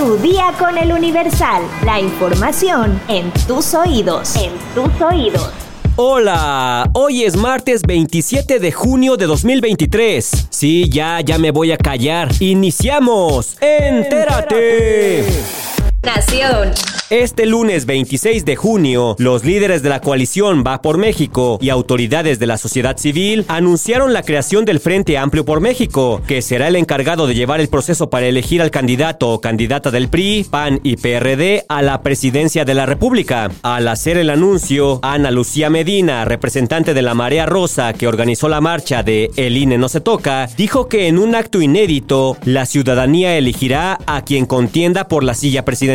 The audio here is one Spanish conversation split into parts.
Tu día con el Universal. La información en tus oídos. En tus oídos. Hola, hoy es martes 27 de junio de 2023. Sí, ya, ya me voy a callar. Iniciamos. Entérate. Nación. Este lunes 26 de junio, los líderes de la coalición Va por México y autoridades de la sociedad civil anunciaron la creación del Frente Amplio por México, que será el encargado de llevar el proceso para elegir al candidato o candidata del PRI, PAN y PRD a la presidencia de la República. Al hacer el anuncio, Ana Lucía Medina, representante de la Marea Rosa que organizó la marcha de El INE no se toca, dijo que en un acto inédito, la ciudadanía elegirá a quien contienda por la silla presidencial.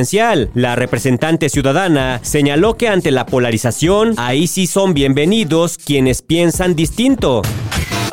La representante ciudadana señaló que ante la polarización, ahí sí son bienvenidos quienes piensan distinto.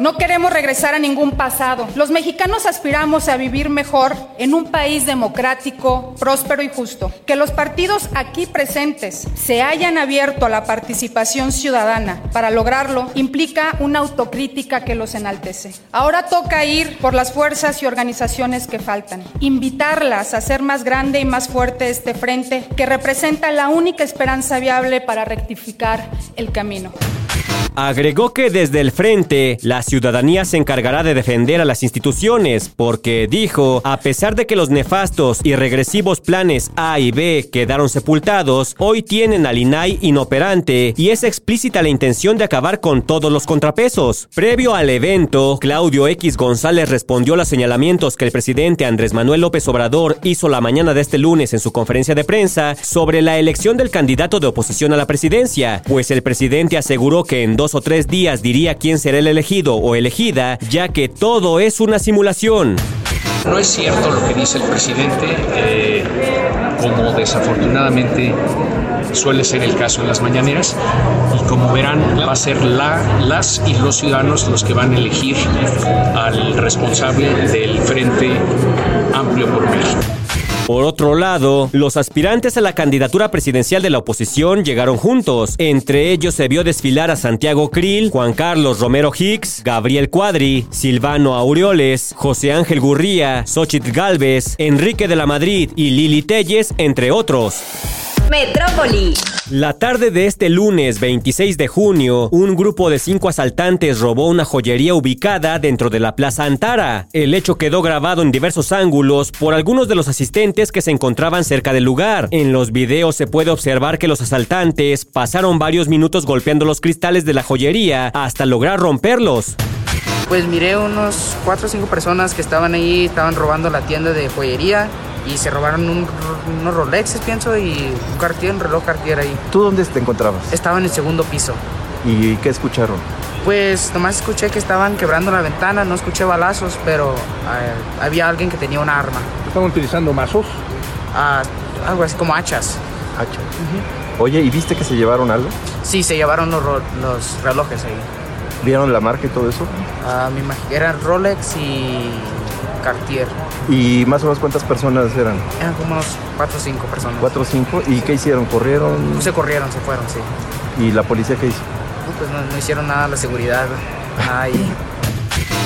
No queremos regresar a ningún pasado. Los mexicanos aspiramos a vivir mejor en un país democrático, próspero y justo. Que los partidos aquí presentes se hayan abierto a la participación ciudadana para lograrlo implica una autocrítica que los enaltece. Ahora toca ir por las fuerzas y organizaciones que faltan, invitarlas a hacer más grande y más fuerte este frente que representa la única esperanza viable para rectificar el camino. Agregó que desde el frente, la ciudadanía se encargará de defender a las instituciones, porque dijo, a pesar de que los nefastos y regresivos planes A y B quedaron sepultados, hoy tienen al INAI inoperante y es explícita la intención de acabar con todos los contrapesos. Previo al evento, Claudio X González respondió a los señalamientos que el presidente Andrés Manuel López Obrador hizo la mañana de este lunes en su conferencia de prensa sobre la elección del candidato de oposición a la presidencia, pues el presidente aseguró que en dos o tres días diría quién será el elegido o elegida, ya que todo es una simulación. No es cierto lo que dice el presidente, eh, como desafortunadamente suele ser el caso en las mañaneras, y como verán va a ser la, las y los ciudadanos los que van a elegir al responsable del Frente Amplio por México. Por otro lado, los aspirantes a la candidatura presidencial de la oposición llegaron juntos. Entre ellos se vio desfilar a Santiago Krill, Juan Carlos Romero Hicks, Gabriel Cuadri, Silvano Aureoles, José Ángel Gurría, Xochitl Galvez, Enrique de la Madrid y Lili Telles, entre otros. Metrópoli. La tarde de este lunes 26 de junio, un grupo de cinco asaltantes robó una joyería ubicada dentro de la Plaza Antara. El hecho quedó grabado en diversos ángulos por algunos de los asistentes que se encontraban cerca del lugar. En los videos se puede observar que los asaltantes pasaron varios minutos golpeando los cristales de la joyería hasta lograr romperlos. Pues miré unos cuatro o cinco personas que estaban ahí, estaban robando la tienda de joyería y se robaron un- unos Rolexes, pienso, y un Cartier, un reloj Cartier ahí. ¿Tú dónde te encontrabas? Estaba en el segundo piso. ¿Y qué escucharon? Pues nomás escuché que estaban quebrando la ventana, no escuché balazos, pero eh, había alguien que tenía un arma, Están utilizando mazos. Ah, algo así como hachas. Hacha. Oye, ¿y viste que se llevaron algo? Sí, se llevaron los, ro- los relojes ahí. ¿Vieron la marca y todo eso? Ah, me imagino que eran Rolex y Cartier. ¿Y más o menos cuántas personas eran? Eran como unos cuatro o cinco personas. ¿Cuatro o cinco? ¿Y qué hicieron? ¿Corrieron? Se corrieron, se fueron, sí. ¿Y la policía qué hizo? No, Pues no, no hicieron nada la seguridad. Ahí.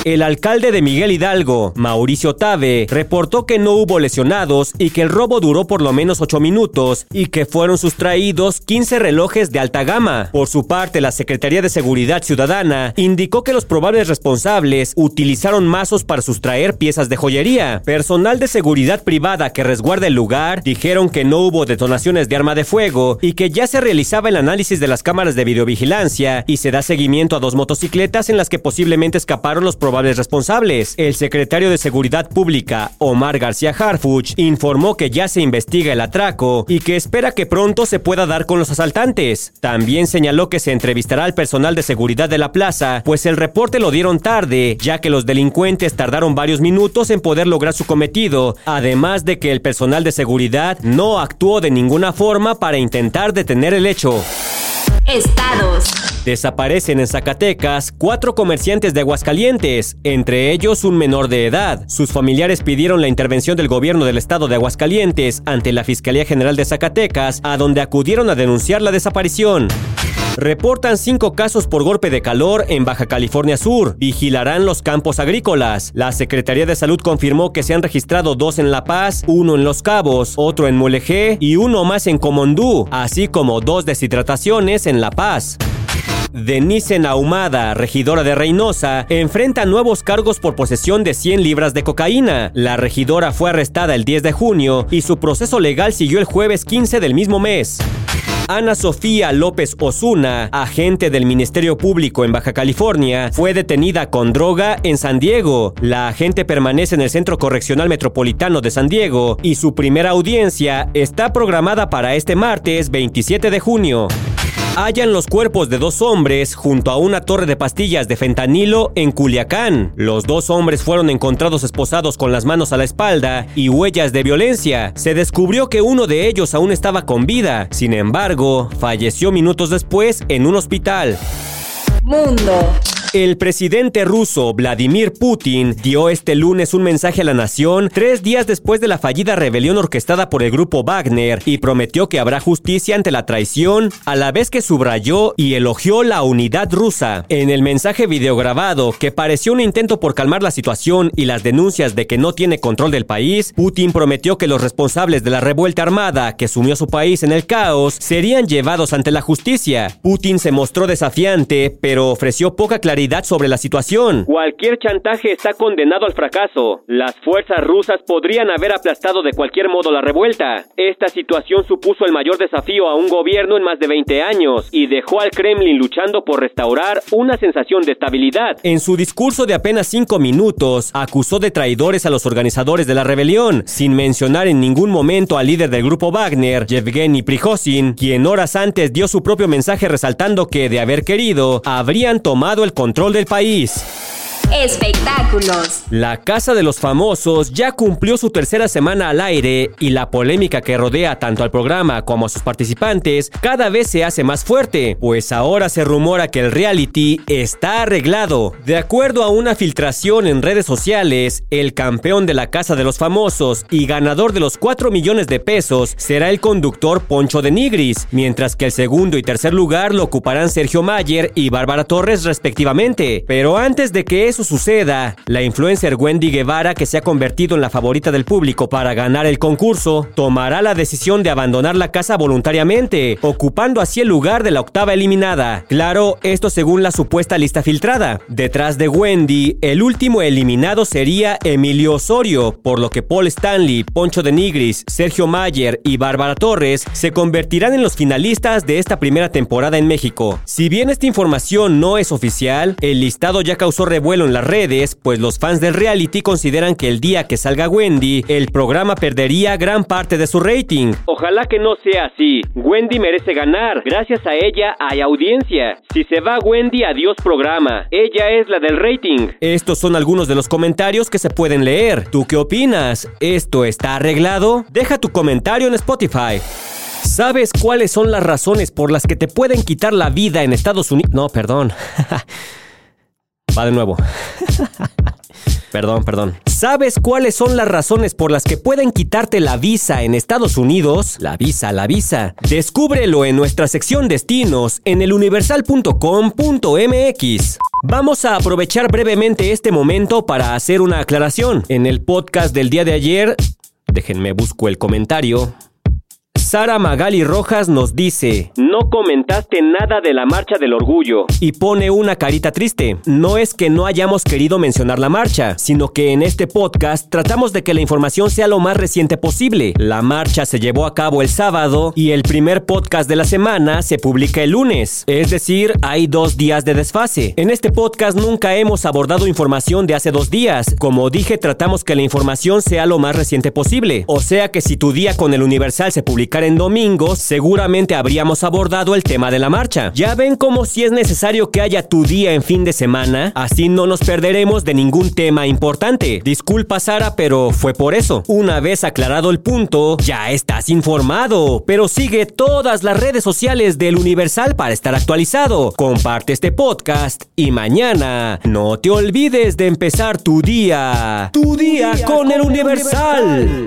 El alcalde de Miguel Hidalgo, Mauricio Tabe, reportó que no hubo lesionados y que el robo duró por lo menos 8 minutos y que fueron sustraídos 15 relojes de alta gama. Por su parte, la Secretaría de Seguridad Ciudadana indicó que los probables responsables utilizaron mazos para sustraer piezas de joyería. Personal de seguridad privada que resguarda el lugar dijeron que no hubo detonaciones de arma de fuego y que ya se realizaba el análisis de las cámaras de videovigilancia y se da seguimiento a dos motocicletas en las que posiblemente escaparon los probables responsables. El secretario de Seguridad Pública, Omar García Harfuch, informó que ya se investiga el atraco y que espera que pronto se pueda dar con los asaltantes. También señaló que se entrevistará al personal de seguridad de la plaza, pues el reporte lo dieron tarde, ya que los delincuentes tardaron varios minutos en poder lograr su cometido, además de que el personal de seguridad no actuó de ninguna forma para intentar detener el hecho. Estados. Desaparecen en Zacatecas cuatro comerciantes de Aguascalientes, entre ellos un menor de edad. Sus familiares pidieron la intervención del gobierno del estado de Aguascalientes ante la Fiscalía General de Zacatecas, a donde acudieron a denunciar la desaparición. Reportan cinco casos por golpe de calor en Baja California Sur. Vigilarán los campos agrícolas. La Secretaría de Salud confirmó que se han registrado dos en La Paz, uno en Los Cabos, otro en Mulegé y uno más en Comondú, así como dos deshidrataciones en La Paz. Denise Naumada, regidora de Reynosa, enfrenta nuevos cargos por posesión de 100 libras de cocaína. La regidora fue arrestada el 10 de junio y su proceso legal siguió el jueves 15 del mismo mes. Ana Sofía López Osuna, agente del Ministerio Público en Baja California, fue detenida con droga en San Diego. La agente permanece en el Centro Correccional Metropolitano de San Diego y su primera audiencia está programada para este martes 27 de junio hallan los cuerpos de dos hombres junto a una torre de pastillas de fentanilo en Culiacán. Los dos hombres fueron encontrados esposados con las manos a la espalda y huellas de violencia. Se descubrió que uno de ellos aún estaba con vida, sin embargo, falleció minutos después en un hospital. Mundo. El presidente ruso Vladimir Putin dio este lunes un mensaje a la nación tres días después de la fallida rebelión orquestada por el grupo Wagner y prometió que habrá justicia ante la traición, a la vez que subrayó y elogió la unidad rusa. En el mensaje videograbado, que pareció un intento por calmar la situación y las denuncias de que no tiene control del país, Putin prometió que los responsables de la revuelta armada que sumió su país en el caos serían llevados ante la justicia. Putin se mostró desafiante, pero ofreció poca claridad sobre la situación. Cualquier chantaje está condenado al fracaso. Las fuerzas rusas podrían haber aplastado de cualquier modo la revuelta. Esta situación supuso el mayor desafío a un gobierno en más de 20 años y dejó al Kremlin luchando por restaurar una sensación de estabilidad. En su discurso de apenas cinco minutos, acusó de traidores a los organizadores de la rebelión, sin mencionar en ningún momento al líder del grupo Wagner, Yevgeny Prigozhin, quien horas antes dio su propio mensaje resaltando que, de haber querido, habrían tomado el control control del país. Espectáculos. La Casa de los Famosos ya cumplió su tercera semana al aire y la polémica que rodea tanto al programa como a sus participantes cada vez se hace más fuerte, pues ahora se rumora que el reality está arreglado. De acuerdo a una filtración en redes sociales, el campeón de la Casa de los Famosos y ganador de los 4 millones de pesos será el conductor Poncho de Nigris, mientras que el segundo y tercer lugar lo ocuparán Sergio Mayer y Bárbara Torres respectivamente. Pero antes de que eso suceda, la influencer Wendy Guevara, que se ha convertido en la favorita del público para ganar el concurso, tomará la decisión de abandonar la casa voluntariamente, ocupando así el lugar de la octava eliminada. Claro, esto según la supuesta lista filtrada. Detrás de Wendy, el último eliminado sería Emilio Osorio, por lo que Paul Stanley, Poncho de Nigris, Sergio Mayer y Bárbara Torres se convertirán en los finalistas de esta primera temporada en México. Si bien esta información no es oficial, el listado ya causó revuelo en las redes, pues los fans del reality consideran que el día que salga Wendy, el programa perdería gran parte de su rating. Ojalá que no sea así. Wendy merece ganar. Gracias a ella hay audiencia. Si se va Wendy, adiós programa. Ella es la del rating. Estos son algunos de los comentarios que se pueden leer. ¿Tú qué opinas? ¿Esto está arreglado? Deja tu comentario en Spotify. ¿Sabes cuáles son las razones por las que te pueden quitar la vida en Estados Unidos? No, perdón. Va de nuevo. perdón, perdón. ¿Sabes cuáles son las razones por las que pueden quitarte la visa en Estados Unidos? La visa, la visa. Descúbrelo en nuestra sección destinos en eluniversal.com.mx. Vamos a aprovechar brevemente este momento para hacer una aclaración. En el podcast del día de ayer, déjenme busco el comentario. Sara Magali Rojas nos dice, no comentaste nada de la marcha del orgullo y pone una carita triste. No es que no hayamos querido mencionar la marcha, sino que en este podcast tratamos de que la información sea lo más reciente posible. La marcha se llevó a cabo el sábado y el primer podcast de la semana se publica el lunes, es decir, hay dos días de desfase. En este podcast nunca hemos abordado información de hace dos días. Como dije, tratamos que la información sea lo más reciente posible. O sea que si tu día con el Universal se publica en domingo, seguramente habríamos abordado el tema de la marcha. Ya ven como si es necesario que haya tu día en fin de semana, así no nos perderemos de ningún tema importante. Disculpa Sara, pero fue por eso. Una vez aclarado el punto, ya estás informado, pero sigue todas las redes sociales del Universal para estar actualizado. Comparte este podcast y mañana no te olvides de empezar tu día. Tu día, con, el Universal.